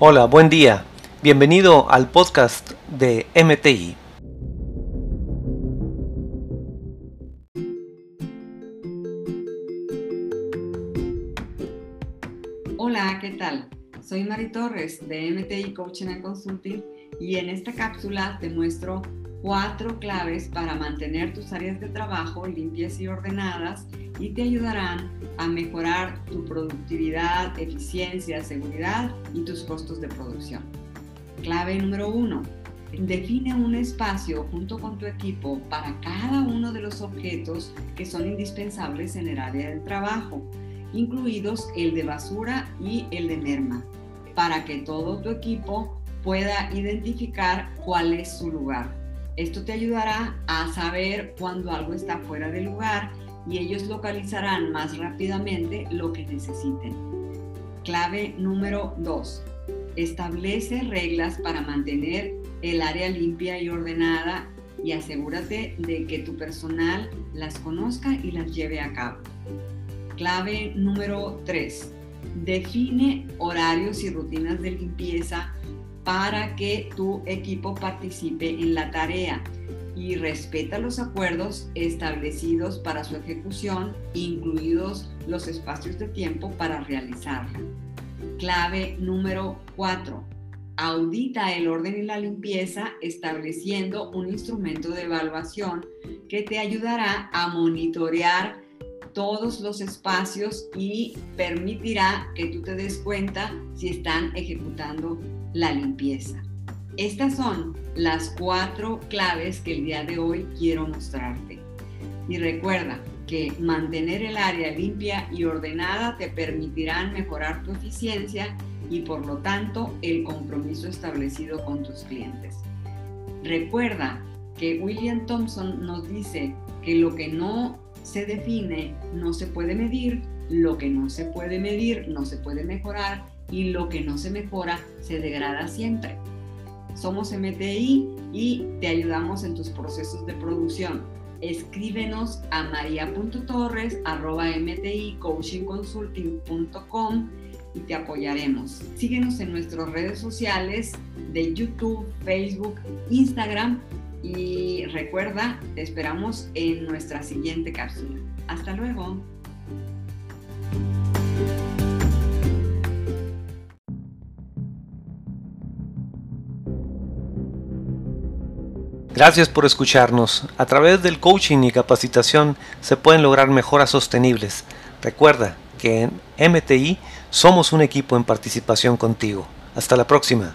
Hola, buen día. Bienvenido al podcast de MTI. Hola, ¿qué tal? Soy Mari Torres de MTI Coaching and Consulting y en esta cápsula te muestro cuatro claves para mantener tus áreas de trabajo limpias y ordenadas y te ayudarán a mejorar tu productividad, eficiencia, seguridad y tus costos de producción. Clave número uno. Define un espacio junto con tu equipo para cada uno de los objetos que son indispensables en el área de trabajo, incluidos el de basura y el de merma, para que todo tu equipo pueda identificar cuál es su lugar. Esto te ayudará a saber cuando algo está fuera de lugar y ellos localizarán más rápidamente lo que necesiten. Clave número 2. Establece reglas para mantener el área limpia y ordenada y asegúrate de que tu personal las conozca y las lleve a cabo. Clave número 3. Define horarios y rutinas de limpieza para que tu equipo participe en la tarea y respeta los acuerdos establecidos para su ejecución, incluidos los espacios de tiempo para realizarla. Clave número 4. Audita el orden y la limpieza estableciendo un instrumento de evaluación que te ayudará a monitorear todos los espacios y permitirá que tú te des cuenta si están ejecutando la limpieza. Estas son las cuatro claves que el día de hoy quiero mostrarte. Y recuerda que mantener el área limpia y ordenada te permitirán mejorar tu eficiencia y por lo tanto el compromiso establecido con tus clientes. Recuerda que William Thompson nos dice que lo que no se define no se puede medir, lo que no se puede medir no se puede mejorar y lo que no se mejora se degrada siempre. Somos MTI y te ayudamos en tus procesos de producción. Escríbenos a maria.torres.mticoachingconsulting.com y te apoyaremos. Síguenos en nuestras redes sociales de YouTube, Facebook, Instagram y recuerda, te esperamos en nuestra siguiente cápsula. Hasta luego. Gracias por escucharnos. A través del coaching y capacitación se pueden lograr mejoras sostenibles. Recuerda que en MTI somos un equipo en participación contigo. Hasta la próxima.